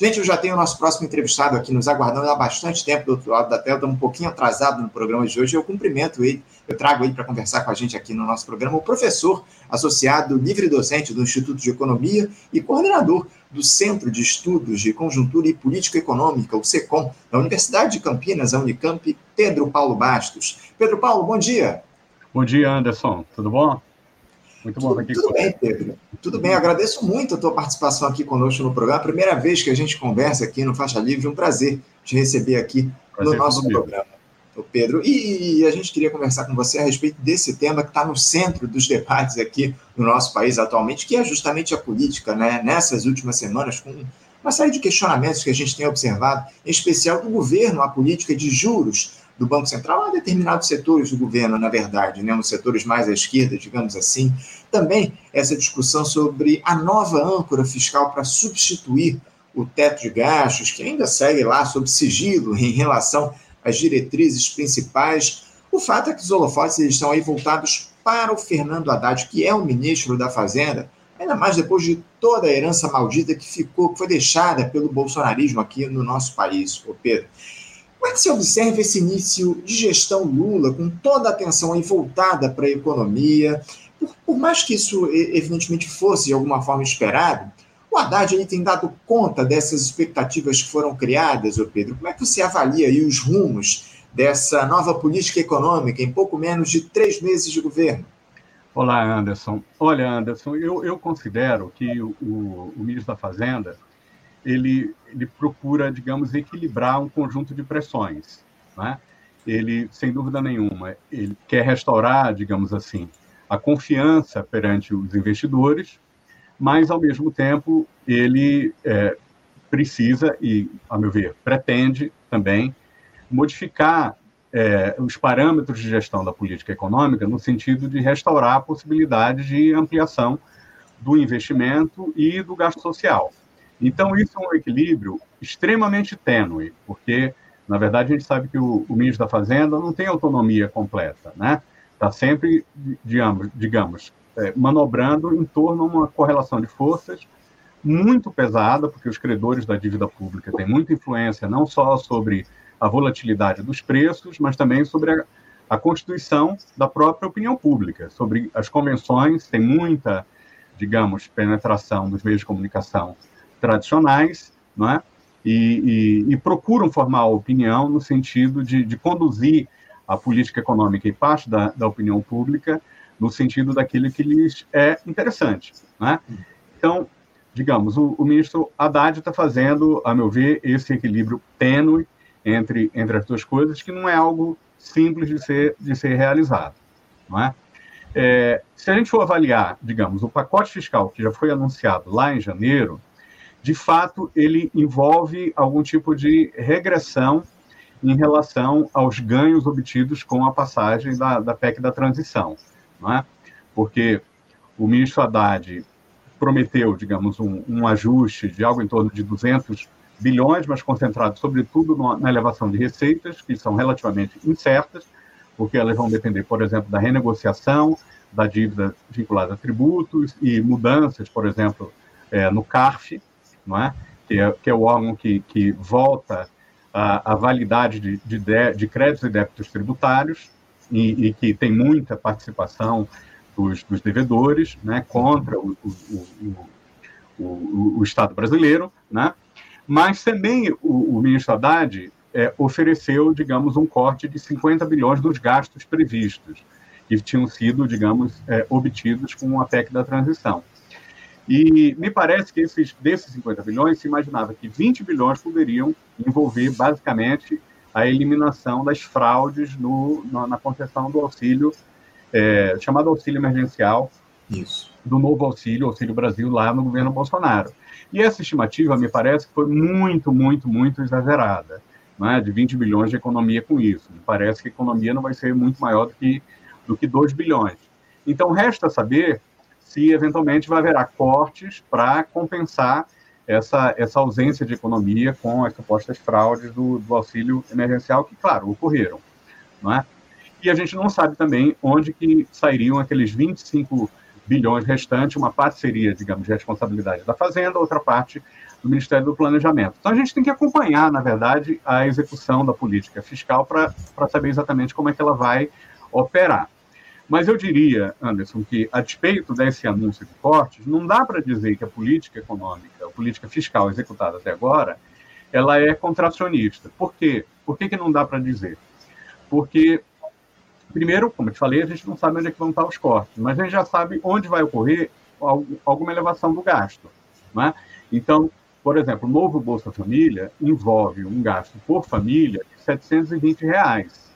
Gente, eu já tenho o nosso próximo entrevistado aqui nos aguardando há bastante tempo do outro lado da tela, estamos um pouquinho atrasado no programa de hoje. Eu cumprimento ele, eu trago ele para conversar com a gente aqui no nosso programa, o professor associado livre docente do Instituto de Economia e coordenador do Centro de Estudos de Conjuntura e Política Econômica, o SECOM, da Universidade de Campinas, a Unicamp, Pedro Paulo Bastos. Pedro Paulo, bom dia. Bom dia, Anderson. Tudo bom? Muito bom tudo, aqui Tudo bem, Pedro. Tudo bem, agradeço muito a tua participação aqui conosco no programa. Primeira vez que a gente conversa aqui no Faixa Livre, um prazer te receber aqui prazer no nosso programa. Pedro, e a gente queria conversar com você a respeito desse tema que está no centro dos debates aqui no nosso país atualmente, que é justamente a política, né? Nessas últimas semanas, com uma série de questionamentos que a gente tem observado, em especial do governo, a política de juros do Banco Central a determinados setores do governo, na verdade, né, nos setores mais à esquerda, digamos assim. Também essa discussão sobre a nova âncora fiscal para substituir o teto de gastos, que ainda segue lá sob sigilo em relação às diretrizes principais. O fato é que os holofotes estão aí voltados para o Fernando Haddad, que é o ministro da Fazenda, ainda mais depois de toda a herança maldita que ficou, que foi deixada pelo bolsonarismo aqui no nosso país, o Pedro. Como é que se observa esse início de gestão Lula, com toda a atenção aí voltada para a economia? Por, por, mais que isso, evidentemente, fosse de alguma forma esperado, o Haddad ele tem dado conta dessas expectativas que foram criadas, ô Pedro? Como é que você avalia aí os rumos dessa nova política econômica em pouco menos de três meses de governo? Olá, Anderson. Olha, Anderson, eu, eu considero que o, o, o ministro da Fazenda ele, ele procura, digamos, equilibrar um conjunto de pressões. Né? Ele, sem dúvida nenhuma, ele quer restaurar, digamos assim, a confiança perante os investidores, mas, ao mesmo tempo, ele é, precisa e, a meu ver, pretende também modificar é, os parâmetros de gestão da política econômica no sentido de restaurar a possibilidade de ampliação do investimento e do gasto social. Então, isso é um equilíbrio extremamente tênue, porque, na verdade, a gente sabe que o, o ministro da Fazenda não tem autonomia completa, né? Está sempre, digamos, digamos é, manobrando em torno de uma correlação de forças muito pesada, porque os credores da dívida pública têm muita influência não só sobre a volatilidade dos preços, mas também sobre a, a constituição da própria opinião pública, sobre as convenções, tem muita, digamos, penetração dos meios de comunicação tradicionais, não é? E, e, e, procuram formar opinião no sentido de, de, conduzir a política econômica e parte da, da opinião pública no sentido daquilo que lhes é interessante. Né? Então, digamos, o, o ministro Haddad está fazendo, a meu ver, esse equilíbrio tênue entre, entre as duas coisas, que não é algo simples de ser, de ser realizado. Não é? É, se a gente for avaliar, digamos, o pacote fiscal que já foi anunciado lá em janeiro, de fato, ele envolve algum tipo de regressão em relação aos ganhos obtidos com a passagem da, da PEC da transição. Não é? Porque o ministro Haddad prometeu, digamos, um, um, ajuste de algo em torno de 200 bilhões, mas concentrado sobretudo no, na elevação de receitas, que são relativamente incertas, porque elas vão depender, por exemplo, da renegociação da dívida vinculada a tributos e mudanças, por exemplo, é, no CARF, não é? Que, é, que é o órgão que, que volta a, a validade de, de, de, créditos e débitos tributários e, e que tem muita participação dos, dos devedores né, contra o, o, o, o, Estado brasileiro, né? mas também o, ministro Haddad é, ofereceu, digamos, um corte de 50 bilhões dos gastos previstos, que tinham sido, digamos, é, obtidos com a PEC da transição. E me parece que esses, desses 50 bilhões, se imaginava que 20 bilhões poderiam envolver, basicamente, a eliminação das fraudes no, na, na concessão do auxílio, é, chamado auxílio emergencial, Isso. do novo auxílio, Auxílio Brasil, lá no governo Bolsonaro. E essa estimativa, me parece, foi muito, muito, muito exagerada, né, de 20 bilhões de economia com isso. Me parece que a economia não vai ser muito maior do que, do que 2 bilhões. Então, resta saber se eventualmente vai haver cortes para compensar essa, essa ausência de economia com as supostas fraudes do, do auxílio emergencial, que, claro, ocorreram. Não é? E a gente não sabe também onde que sairiam aqueles 25 bilhões restantes, uma parte seria, digamos, de responsabilidade da Fazenda, outra parte do Ministério do Planejamento. Então, a gente tem que acompanhar, na verdade, a execução da política fiscal para saber exatamente como é que ela vai operar. Mas eu diria, Anderson, que a despeito desse anúncio de cortes, não dá para dizer que a política econômica, a política fiscal executada até agora, ela é contracionista. Por quê? Por que, que não dá para dizer? Porque, primeiro, como eu te falei, a gente não sabe onde é que vão estar os cortes, mas a gente já sabe onde vai ocorrer alguma elevação do gasto. Né? Então, por exemplo, o novo Bolsa Família envolve um gasto por família de 720 reais.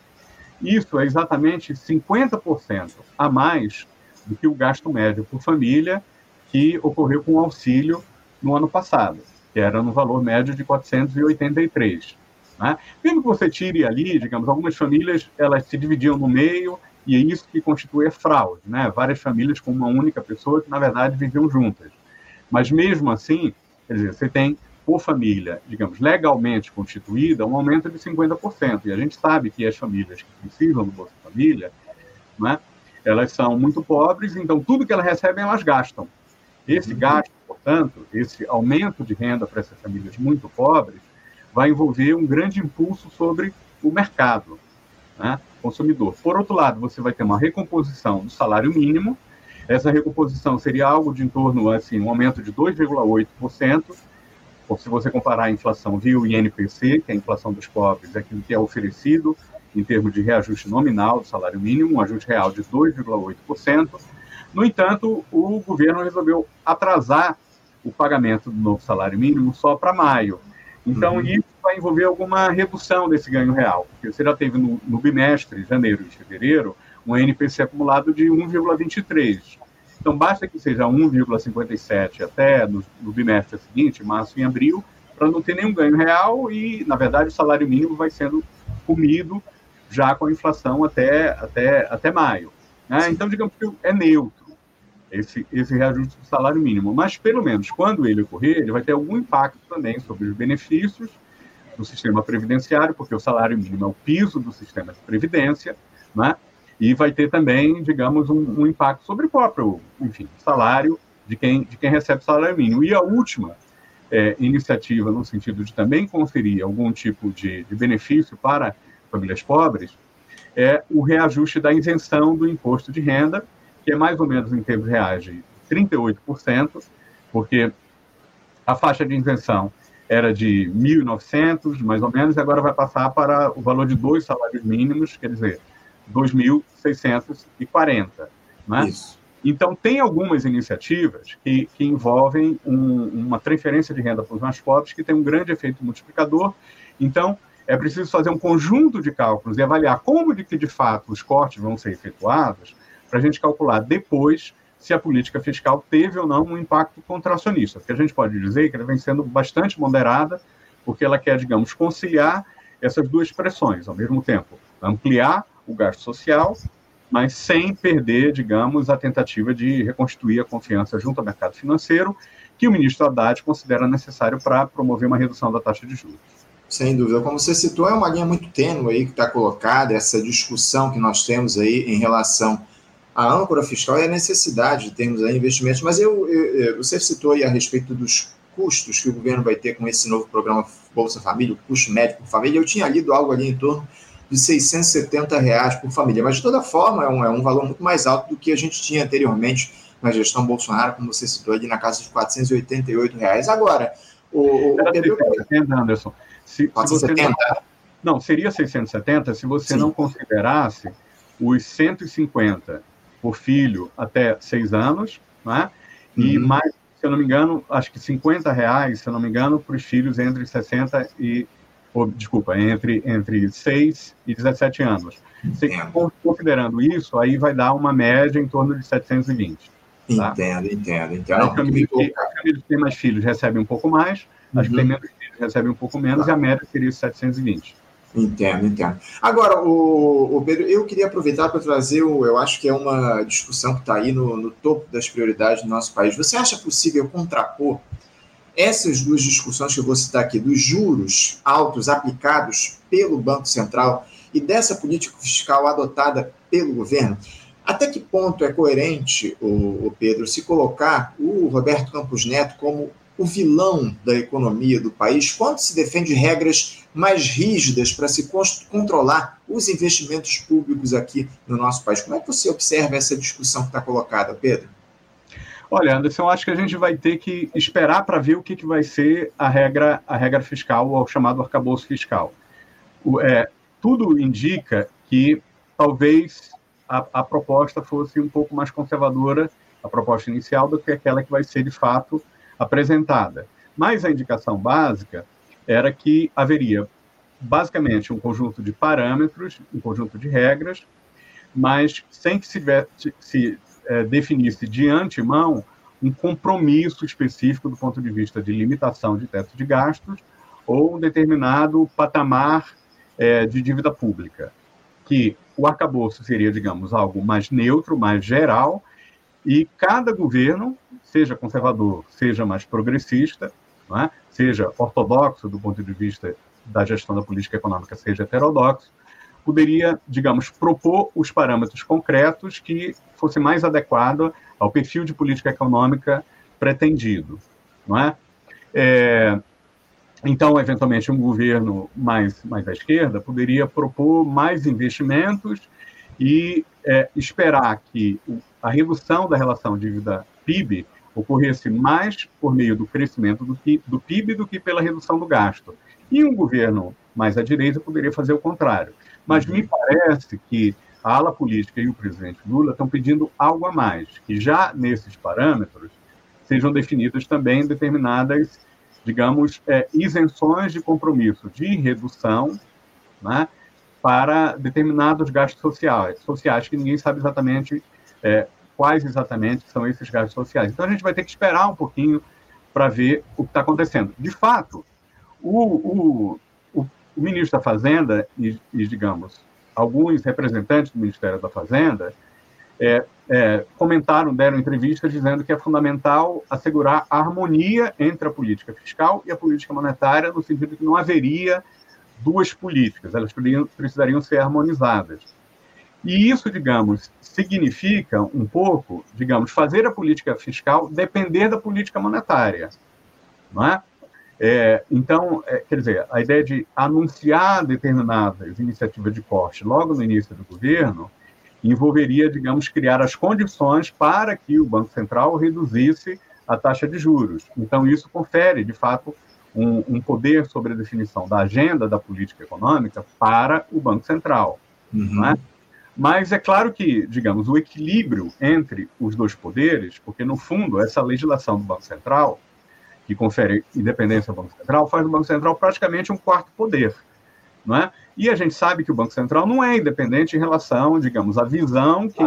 Isso é exatamente 50% a mais do que o gasto médio por família que ocorreu com o auxílio no ano passado, que era no valor médio de 483. Né? Mesmo que você tire ali, digamos, algumas famílias elas se dividiam no meio e é isso que constitui a fraude, né? Várias famílias com uma única pessoa que na verdade viviam juntas. Mas mesmo assim, quer dizer, você tem por família, digamos, legalmente constituída, um aumento de 50%. E a gente sabe que as famílias que precisam do Bolsa Família, né, elas são muito pobres, então tudo que elas recebem, elas gastam. Esse uhum. gasto, portanto, esse aumento de renda para essas famílias muito pobres, vai envolver um grande impulso sobre o mercado né, consumidor. Por outro lado, você vai ter uma recomposição do salário mínimo, essa recomposição seria algo de em torno, assim, um aumento de 2,8%, ou se você comparar a inflação via o INPC, que é a inflação dos pobres, é aquilo que é oferecido em termos de reajuste nominal do salário mínimo, um ajuste real de 2,8%. No entanto, o governo resolveu atrasar o pagamento do novo salário mínimo só para maio. Então, uhum. isso vai envolver alguma redução desse ganho real, porque você já teve no, no bimestre, janeiro e fevereiro, um NPC acumulado de 1,23. Então, basta que seja 1,57 até no, no bimestre seguinte, março e abril, para não ter nenhum ganho real e, na verdade, o salário mínimo vai sendo comido já com a inflação até, até, até maio. Né? Então, digamos que é neutro esse, esse reajuste do salário mínimo. Mas, pelo menos, quando ele ocorrer, ele vai ter algum impacto também sobre os benefícios do sistema previdenciário, porque o salário mínimo é o piso do sistema de previdência, né? E vai ter também, digamos, um, um, impacto sobre o próprio, enfim, salário de quem, de quem recebe salário mínimo. E a última é, iniciativa, no sentido de também conferir algum tipo de, de benefício para famílias pobres, é o reajuste da isenção do imposto de renda, que é mais ou menos em termos reais de 38%, porque a faixa de isenção era de 1.900, mais ou menos, e agora vai passar para o valor de dois salários mínimos, quer dizer, 2.640. Né? Isso. Então, tem algumas iniciativas que, que envolvem um, uma transferência de renda para os mais pobres que tem um grande efeito multiplicador. Então, é preciso fazer um conjunto de cálculos e avaliar como de que, de fato, os cortes vão ser efetuados para a gente calcular depois se a política fiscal teve ou não um impacto contracionista. Porque a gente pode dizer que ela vem sendo bastante moderada, porque ela quer, digamos, conciliar essas duas pressões, ao mesmo tempo, ampliar o gasto social, mas sem perder, digamos, a tentativa de reconstituir a confiança junto ao mercado financeiro, que o ministro Haddad considera necessário para promover uma redução da taxa de juros. Sem dúvida. Como você citou, é uma linha muito tênue aí que está colocada, essa discussão que nós temos aí em relação à âncora fiscal e a necessidade de termos aí investimentos. Mas eu, eu, você citou aí a respeito dos custos que o governo vai ter com esse novo programa Bolsa Família, o custo médio por família. Eu tinha lido algo ali em torno de 670 reais por família. Mas, de toda forma, é um, é um valor muito mais alto do que a gente tinha anteriormente na gestão Bolsonaro, como você citou ali, na casa de 488 reais. Agora, o, o Pedro... 670, Anderson. Se, 470? Se não, não, seria 670 se você Sim. não considerasse os 150 por filho até seis anos, né? e uhum. mais, se eu não me engano, acho que 50 reais, se eu não me engano, para os filhos entre 60 e ou, desculpa, entre, entre 6 e 17 anos. Você, considerando isso, aí vai dar uma média em torno de 720. Tá? Entendo, entendo, entendo. As famílias, que têm mais filhos recebem um pouco mais, uhum. as que têm uhum. menos filhos recebem um pouco menos, tá. e a média seria 720. Entendo, entendo. Agora, o, o Pedro, eu queria aproveitar para trazer, o, eu acho que é uma discussão que está aí no, no topo das prioridades do nosso país. Você acha possível contrapor essas duas discussões que eu vou citar aqui, dos juros altos aplicados pelo Banco Central e dessa política fiscal adotada pelo governo, até que ponto é coerente, o, Pedro, se colocar o Roberto Campos Neto como o vilão da economia do país quando se defende regras mais rígidas para se controlar os investimentos públicos aqui no nosso país. Como é que você observa essa discussão que está colocada, Pedro? Olha, Anderson, acho que a gente vai ter que esperar para ver o que, que vai ser a regra, a regra fiscal, ou o chamado arcabouço fiscal. O, é, tudo indica que talvez a, a proposta fosse um pouco mais conservadora, a proposta inicial, do que aquela que vai ser de fato apresentada. Mas a indicação básica era que haveria basicamente um conjunto de parâmetros, um conjunto de regras, mas sem que se, se é, definisse de antemão um compromisso específico do ponto de vista de limitação de teto de gastos ou um determinado patamar é, de dívida pública, que o arcabouço seria, digamos, algo mais neutro, mais geral, e cada governo, seja conservador, seja mais progressista, é? seja ortodoxo do ponto de vista da gestão da política econômica, seja heterodoxo, poderia, digamos, propor os parâmetros concretos que fosse mais adequado ao perfil de política econômica pretendido, não é? é então, eventualmente, um governo mais, mais à esquerda poderia propor mais investimentos e é, esperar que a redução da relação dívida-PIB ocorresse mais por meio do crescimento do, do PIB do que pela redução do gasto. E um governo mais à direita poderia fazer o contrário. Mas me parece que a ala política e o presidente Lula estão pedindo algo a mais, que já nesses parâmetros sejam definidas também determinadas digamos, é, isenções de compromisso de redução né, para determinados gastos sociais, sociais que ninguém sabe exatamente é, quais exatamente são esses gastos sociais. Então, a gente vai ter que esperar um pouquinho para ver o que está acontecendo. De fato, o, o, o, ministro da Fazenda e, e, digamos, alguns representantes do Ministério da Fazenda é, é, comentaram, deram entrevistas dizendo que é fundamental assegurar a harmonia entre a política fiscal e a política monetária, no sentido que não haveria duas políticas, elas precisariam ser harmonizadas. E isso, digamos, significa um pouco, digamos, fazer a política fiscal depender da política monetária, não é? É, então, é, quer dizer, a ideia de anunciar determinadas iniciativas de corte logo no início do governo envolveria, digamos, criar as condições para que o Banco Central reduzisse a taxa de juros. Então, isso confere, de fato, um, um poder sobre a definição da agenda da política econômica para o Banco Central. Uhum. É? Mas é claro que, digamos, o equilíbrio entre os dois poderes, porque, no fundo, essa legislação do Banco Central, que confere independência ao Banco Central, faz do Banco Central praticamente um quarto poder. Não é? E a gente sabe que o Banco Central não é independente em relação, digamos, à visão que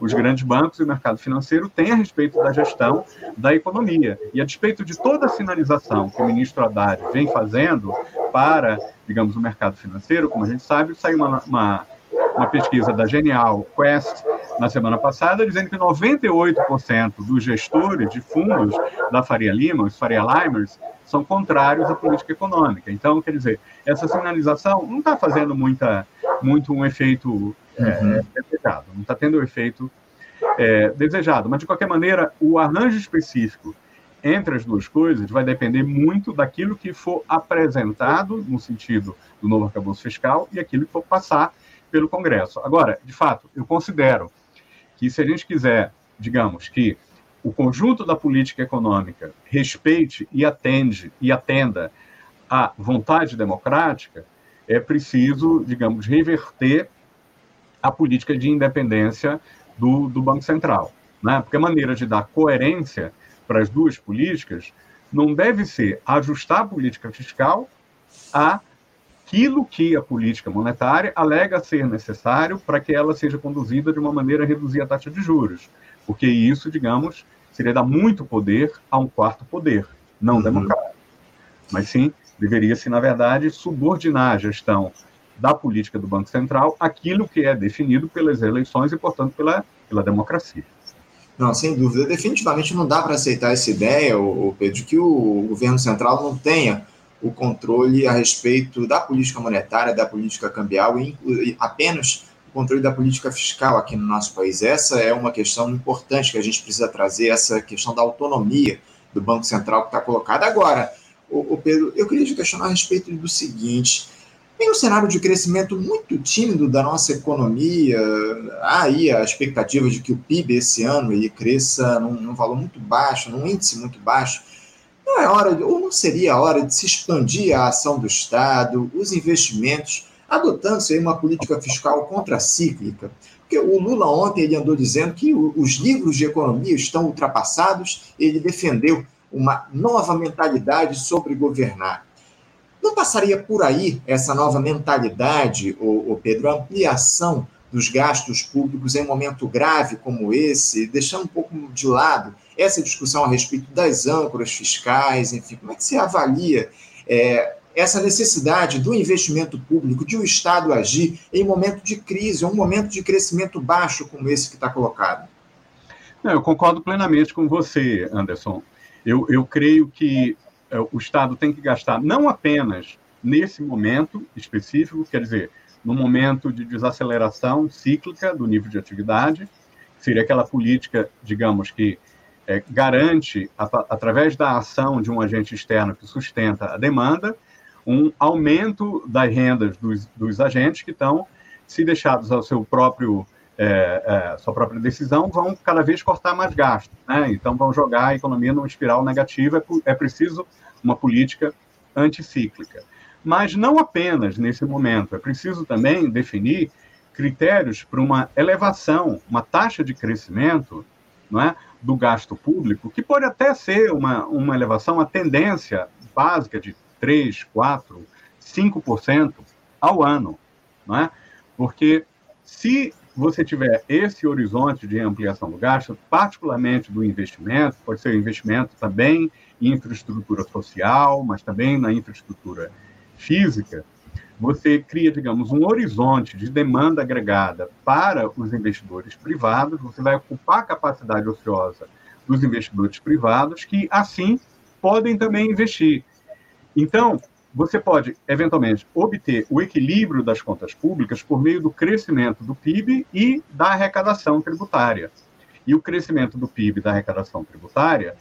os grandes bancos e o mercado financeiro têm a respeito da gestão da economia. E a despeito de toda a sinalização que o ministro Haddad vem fazendo para, digamos, o mercado financeiro, como a gente sabe, saiu uma, uma, uma pesquisa da Genial Quest na semana passada, dizendo que 98% dos gestores de fundos da Faria Lima, os Faria Limers, são contrários à política econômica. Então, quer dizer, essa sinalização não está fazendo muita, muito um efeito é, uhum. desejado, não está tendo o efeito é, desejado. Mas, de qualquer maneira, o arranjo específico entre as duas coisas vai depender muito daquilo que for apresentado no sentido do novo arcabouço fiscal e aquilo que for passar pelo Congresso. Agora, de fato, eu considero que se a gente quiser, digamos, que o conjunto da política econômica respeite e atende e atenda à vontade democrática, é preciso, digamos, reverter a política de independência do, do Banco Central. Né? Porque a maneira de dar coerência para as duas políticas não deve ser ajustar a política fiscal àquilo que a política monetária alega ser necessário para que ela seja conduzida de uma maneira a reduzir a taxa de juros. Porque isso, digamos, seria dar muito poder a um quarto poder, não uhum. democrático. Mas sim, deveria-se, na verdade, subordinar a gestão da política do Banco Central aquilo que é definido pelas eleições e, portanto, pela, pela democracia. Não, sem dúvida. Definitivamente não dá para aceitar essa ideia, Pedro, de que o governo central não tenha o controle a respeito da política monetária, da política cambial e apenas controle da política fiscal aqui no nosso país. Essa é uma questão importante que a gente precisa trazer, essa questão da autonomia do Banco Central que está colocada. Agora, o, o Pedro, eu queria te questionar a respeito do seguinte: em um cenário de crescimento muito tímido da nossa economia, há aí a expectativa de que o PIB esse ano ele cresça num, num valor muito baixo, num índice muito baixo. Não é hora, ou não seria a hora de se expandir a ação do Estado, os investimentos, adotando-se uma política fiscal contracíclica? Porque o Lula ontem ele andou dizendo que os livros de economia estão ultrapassados, ele defendeu uma nova mentalidade sobre governar. Não passaria por aí essa nova mentalidade, o, Pedro, ampliação dos gastos públicos em um momento grave como esse, deixando um pouco de lado essa discussão a respeito das âncoras fiscais, enfim, como é que você avalia é, essa necessidade do investimento público, de o Estado agir em momento de crise, um momento de crescimento baixo como esse que está colocado? Não, eu concordo plenamente com você, Anderson. Eu, eu creio que é, o Estado tem que gastar não apenas nesse momento específico, quer dizer, no momento de desaceleração cíclica do nível de atividade, seria aquela política, digamos, que é, garante, através da ação de um agente externo que sustenta a demanda, um aumento das rendas dos, dos agentes que estão, se deixados ao seu próprio é, é, sua própria decisão, vão cada vez cortar mais gastos. Né? Então, vão jogar a economia numa espiral negativa. É, é preciso uma política anticíclica. Mas não apenas nesse momento, é preciso também definir critérios para uma elevação, uma taxa de crescimento não é, do gasto público, que pode até ser uma, uma elevação, uma tendência básica de 3, 4, 5% ao ano. Não é? Porque se você tiver esse horizonte de ampliação do gasto, particularmente do investimento, pode ser investimento também em infraestrutura social, mas também na infraestrutura física, você cria, digamos, um horizonte de demanda agregada para os investidores privados, você vai ocupar a capacidade ociosa dos investidores privados, que assim podem também investir. Então, você pode, eventualmente, obter o equilíbrio das contas públicas por meio do crescimento do PIB e da arrecadação tributária. E o crescimento do PIB e da arrecadação tributária,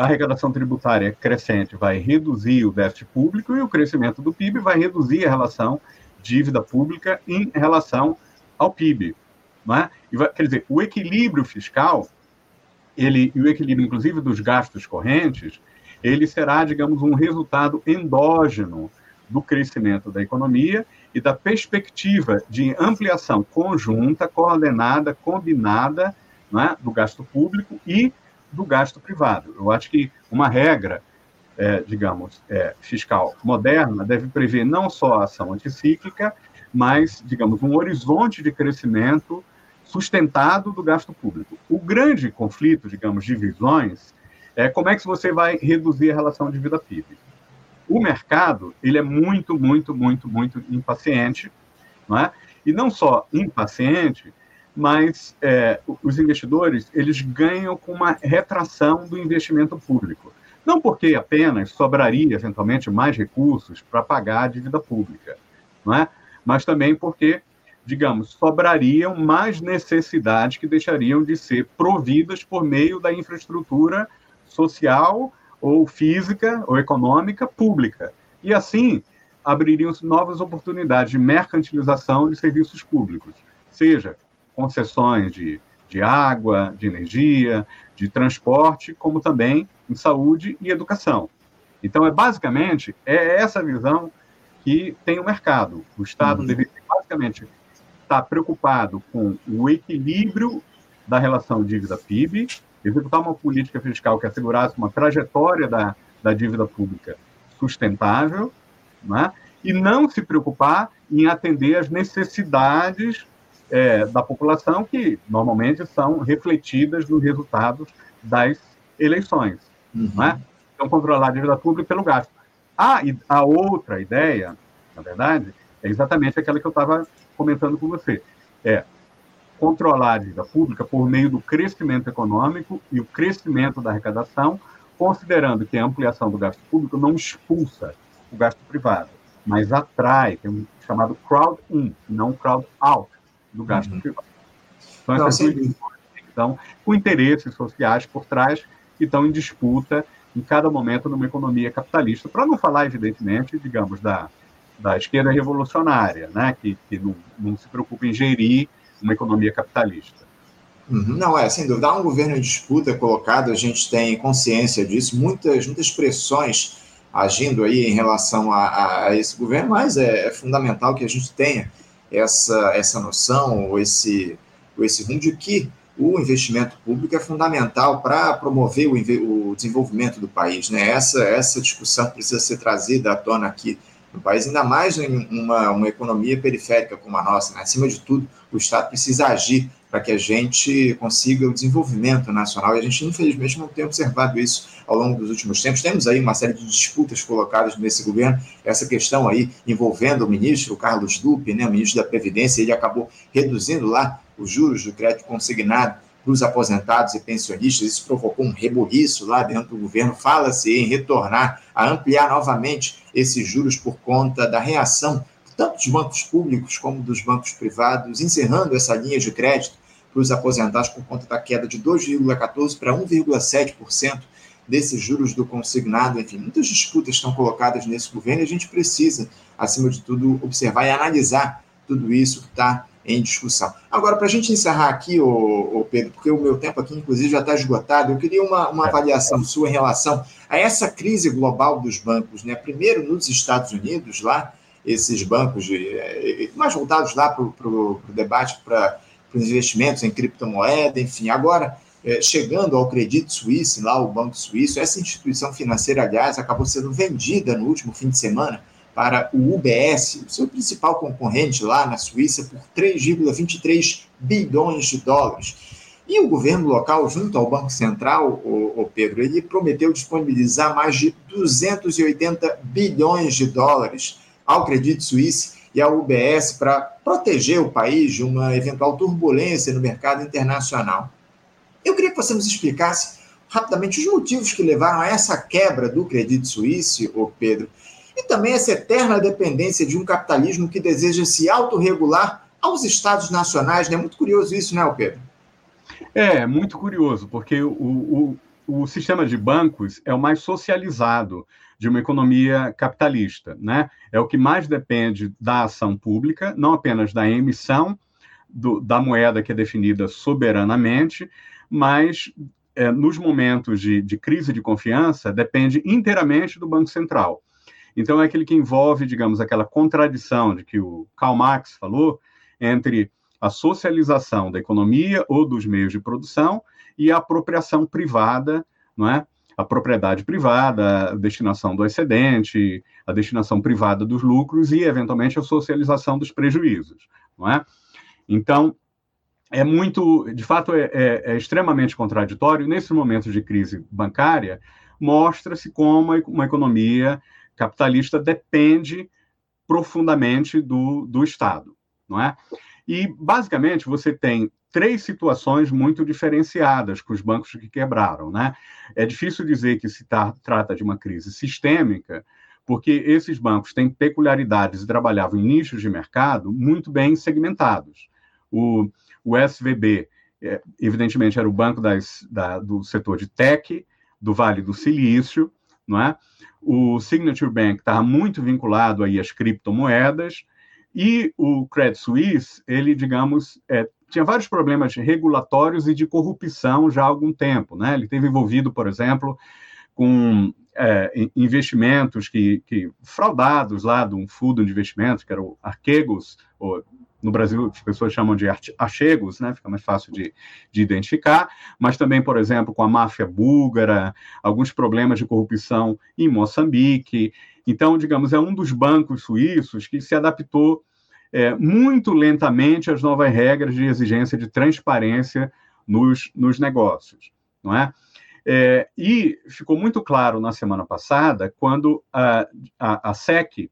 a arrecadação tributária crescente vai reduzir o déficit público e o crescimento do PIB vai reduzir a relação dívida pública em relação ao PIB. Não é? Vai, quer dizer, o equilíbrio fiscal, ele, e o equilíbrio, inclusive, dos gastos correntes, ele será, digamos, um resultado endógeno do crescimento da economia e da perspectiva de ampliação conjunta, coordenada, combinada né, do gasto público e do gasto privado. Eu acho que uma regra, é, digamos, é, fiscal moderna deve prever não só a ação anticíclica, mas, digamos, um horizonte de crescimento sustentado do gasto público. O grande conflito, digamos, de visões é como é que você vai reduzir a relação de vida PIB. O mercado, ele é muito, muito, muito, muito impaciente, não é? E não só impaciente, mas é, os investidores, eles ganham com uma retração do investimento público. Não porque apenas sobraria, eventualmente, mais recursos para pagar a dívida pública, não é? mas também porque, digamos, sobrariam mais necessidades que deixariam de ser providas por meio da infraestrutura social ou física ou econômica pública. E assim abririam-se novas oportunidades de mercantilização de serviços públicos, seja concessões de, de água, de energia, de transporte, como também em saúde e educação. Então, é basicamente é essa visão que tem o mercado. O Estado uhum. deveria basicamente estar preocupado com o equilíbrio da relação dívida-PIB executar uma política fiscal que assegurasse uma trajetória da, da dívida pública sustentável, né? e não se preocupar em atender as necessidades é, da população, que normalmente são refletidas nos resultados das eleições. Uhum. Né? Então, controlar a dívida pública pelo gasto. Ah, e a outra ideia, na verdade, é exatamente aquela que eu estava comentando com você. É controlar a dívida pública por meio do crescimento econômico e o crescimento da arrecadação, considerando que a ampliação do gasto público não expulsa o gasto privado, mas atrai, tem um chamado crowd in, não crowd out do gasto uhum. privado. Então, essas então, com interesses sociais por trás que estão em disputa em cada momento numa economia capitalista. Para não falar, evidentemente, digamos, da, da esquerda revolucionária, né, que, que não, não se preocupa em gerir uma economia capitalista. Uhum. Não, é, sem dúvida. Há um governo em disputa colocado, a gente tem consciência disso, muitas, muitas pressões agindo aí em relação a, a esse governo, mas é, é, fundamental que a gente tenha essa, essa noção, ou esse, ou esse rumo de que o investimento público é fundamental para promover o, o, desenvolvimento do país. Né? Essa, essa discussão precisa ser trazida à tona aqui no país, ainda mais em uma, uma economia periférica como a nossa. Né? Acima de tudo, o Estado precisa agir para que a gente consiga o desenvolvimento nacional. E a gente, infelizmente, não tem observado isso ao longo dos últimos tempos. Temos aí uma série de disputas colocadas nesse governo, essa questão aí envolvendo o ministro Carlos Dupe, né, o ministro da Previdência, ele acabou reduzindo lá os juros do crédito consignado para os aposentados e pensionistas. Isso provocou um rebuliço lá dentro do governo. Fala-se em retornar a ampliar novamente esses juros por conta da reação tanto dos bancos públicos como dos bancos privados, encerrando essa linha de crédito para os aposentados por conta da queda de 2,14% para 1,7% desses juros do consignado. Enfim, muitas disputas estão colocadas nesse governo e a gente precisa, acima de tudo, observar e analisar tudo isso que está em discussão. Agora, para a gente encerrar aqui, ô, ô, Pedro, porque o meu tempo aqui, inclusive, já está esgotado, eu queria uma, uma avaliação sua em relação a essa crise global dos bancos. Né? Primeiro, nos Estados Unidos, lá, esses bancos de, eh, mais voltados lá para o debate para os investimentos em criptomoeda, enfim. Agora, é, chegando ao Credit Suisse, lá o Banco Suíço, essa instituição financeira, aliás, acabou sendo vendida no último fim de semana para o UBS, o seu principal concorrente lá na Suíça, por 3,23 bilhões de dólares. E o governo local, junto ao Banco Central, o, o Pedro, ele prometeu disponibilizar mais de 280 bilhões de dólares ao Credit Suisse e ao UBS para proteger o país de uma eventual turbulência no mercado internacional. Eu queria que você nos explicasse rapidamente os motivos que levaram a essa quebra do Credit Suisse, ô Pedro, e também essa eterna dependência de um capitalismo que deseja se autorregular aos estados nacionais. É né? muito curioso isso, né, Pedro? É, muito curioso, porque o, o, o sistema de bancos é o mais socializado de uma economia capitalista, né? É o que mais depende da ação pública, não apenas da emissão do, da moeda que é definida soberanamente, mas é, nos momentos de, de crise de confiança depende inteiramente do Banco Central. Então é aquele que envolve, digamos, aquela contradição de que o Karl Marx falou entre a socialização da economia ou dos meios de produção e a apropriação privada, não é? A propriedade privada, a destinação do excedente, a destinação privada dos lucros e, eventualmente, a socialização dos prejuízos, não é? Então, é muito, de fato, é, é, é extremamente contraditório. Nesse momento de crise bancária, mostra-se como uma economia capitalista depende profundamente do, do Estado, não é? E, basicamente, você tem três situações muito diferenciadas com os bancos que quebraram. Né? É difícil dizer que se tá, trata de uma crise sistêmica, porque esses bancos têm peculiaridades e trabalhavam em nichos de mercado muito bem segmentados. O, o SVB, é, evidentemente, era o banco das, da, do setor de tech, do Vale do Silício, não é? O Signature Bank estava muito vinculado aí às criptomoedas, e o Credit Suisse, ele, digamos, é, tinha vários problemas regulatórios e de corrupção já há algum tempo. Né? Ele teve envolvido, por exemplo, com é, investimentos que, que, fraudados lá de um fundo de investimentos, que era o Arquegos, ou no Brasil as pessoas chamam de achegos, né? fica mais fácil de, de, identificar, mas também, por exemplo, com a máfia búlgara, alguns problemas de corrupção em Moçambique. Então, digamos, é um dos bancos suíços que se adaptou é, muito lentamente as novas regras de exigência de transparência nos, nos negócios, não é? é? E ficou muito claro na semana passada, quando a, a, a SEC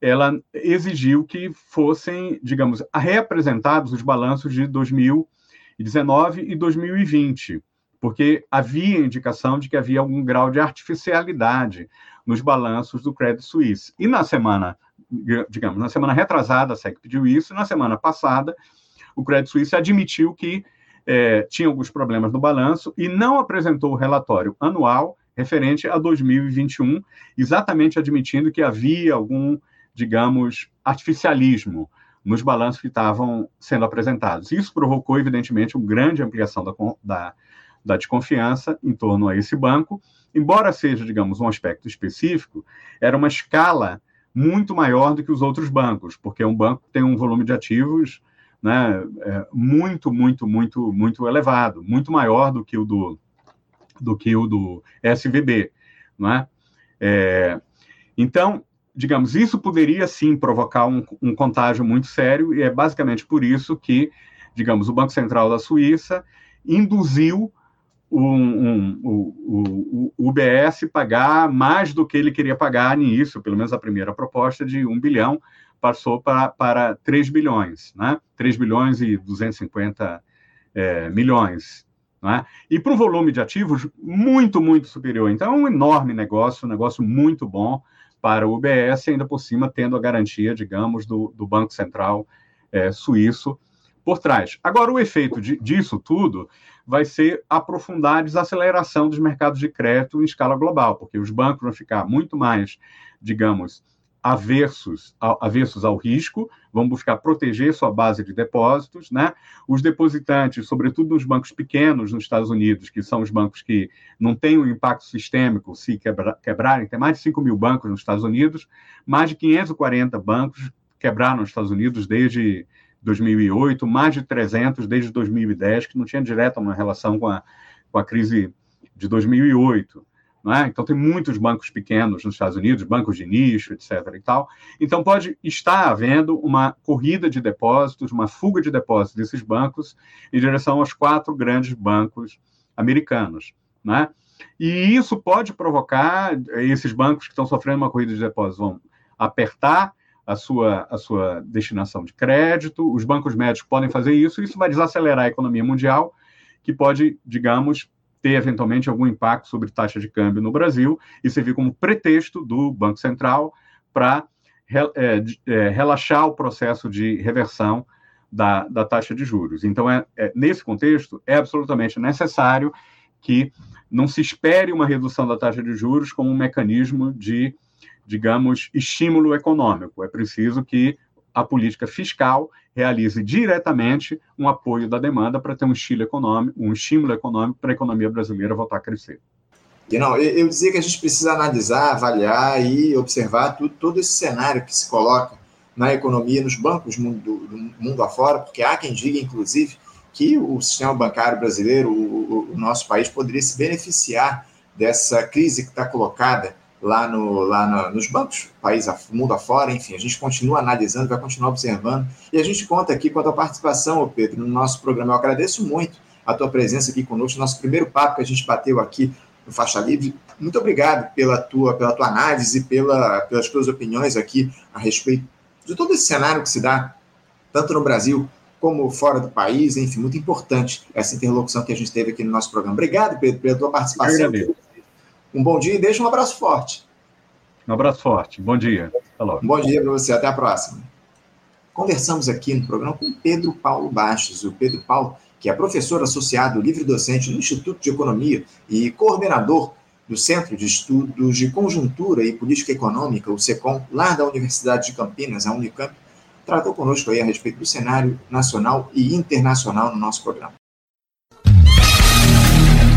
ela exigiu que fossem, digamos, reapresentados os balanços de 2019 e 2020, porque havia indicação de que havia algum grau de artificialidade nos balanços do Credit Suisse. E na semana digamos, na semana retrasada a SEC pediu isso, na semana passada o Credit Suisse admitiu que é, tinha alguns problemas no balanço e não apresentou o relatório anual referente a 2021, exatamente admitindo que havia algum, digamos, artificialismo nos balanços que estavam sendo apresentados. Isso provocou, evidentemente, uma grande ampliação da, da, da desconfiança em torno a esse banco, embora seja, digamos, um aspecto específico, era uma escala muito maior do que os outros bancos, porque um banco tem um volume de ativos né, é, muito, muito, muito, muito elevado, muito maior do que o do, do que o do SVB, não é? é então, digamos, isso poderia sim provocar um, um, contágio muito sério, e é basicamente por isso que, digamos, o Banco Central da Suíça induziu um, um, o, o, o UBS pagar mais do que ele queria pagar nisso, pelo menos a primeira proposta de 1 bilhão, passou para, para 3 bilhões, né? 3 bilhões e 250 é, milhões. Né? E para o volume de ativos, muito, muito superior. Então, é um enorme negócio, um negócio muito bom para o UBS, ainda por cima tendo a garantia, digamos, do, do Banco Central é, Suíço por trás. Agora, o efeito de, disso tudo vai ser aprofundar a desaceleração dos mercados de crédito em escala global, porque os bancos vão ficar muito mais, digamos, aversos, aversos ao risco, vão buscar proteger sua base de depósitos, né? Os depositantes, sobretudo nos bancos pequenos nos Estados Unidos, que são os bancos que não têm um impacto sistêmico se quebra, quebrarem, tem mais de 5 mil bancos nos Estados Unidos, mais de 540 bancos quebraram nos Estados Unidos desde 2008, mais de 300 desde 2010, que não tinha direta uma relação com a, com a crise de 2008. Não é? Então, tem muitos bancos pequenos nos Estados Unidos, bancos de nicho, etc. E tal. Então, pode estar havendo uma corrida de depósitos, uma fuga de depósitos desses bancos em direção aos quatro grandes bancos americanos. É? E isso pode provocar, esses bancos que estão sofrendo uma corrida de depósitos vão apertar a sua, a sua destinação de crédito, os bancos médicos podem fazer isso, isso vai desacelerar a economia mundial, que pode, digamos, ter eventualmente algum impacto sobre taxa de câmbio no Brasil e servir como pretexto do Banco Central para é, é, relaxar o processo de reversão da, da taxa de juros. Então, é, é, nesse contexto, é absolutamente necessário que não se espere uma redução da taxa de juros como um mecanismo de digamos, estímulo econômico. É preciso que a política fiscal realize diretamente um apoio da demanda para ter um estímulo econômico, um estímulo econômico para a economia brasileira voltar a crescer. E não, eu, eu dizia que a gente precisa analisar, avaliar e observar tudo, todo esse cenário que se coloca na economia, nos bancos do mundo, do mundo afora, porque há quem diga, inclusive, que o sistema bancário brasileiro, o, o nosso país, poderia se beneficiar dessa crise que está colocada lá, no, lá no, nos bancos, país, mundo afora, enfim, a gente continua analisando, vai continuar observando, e a gente conta aqui com a tua participação, Pedro, no nosso programa. Eu agradeço muito a tua presença aqui conosco, nosso primeiro papo que a gente bateu aqui no Faixa Livre. Muito obrigado pela tua, pela tua análise, pela, pelas tuas opiniões aqui a respeito de todo esse cenário que se dá, tanto no Brasil como fora do país, enfim, muito importante essa interlocução que a gente teve aqui no nosso programa. Obrigado, Pedro, pela tua participação um bom dia e deixa um abraço forte. Um abraço forte. Bom dia. Um bom dia para você. Até a próxima. Conversamos aqui no programa com Pedro Paulo Bastos. O Pedro Paulo, que é professor associado livre-docente no Instituto de Economia e coordenador do Centro de Estudos de Conjuntura e Política Econômica, o SECOM, lá da Universidade de Campinas, a Unicamp, tratou conosco aí a respeito do cenário nacional e internacional no nosso programa.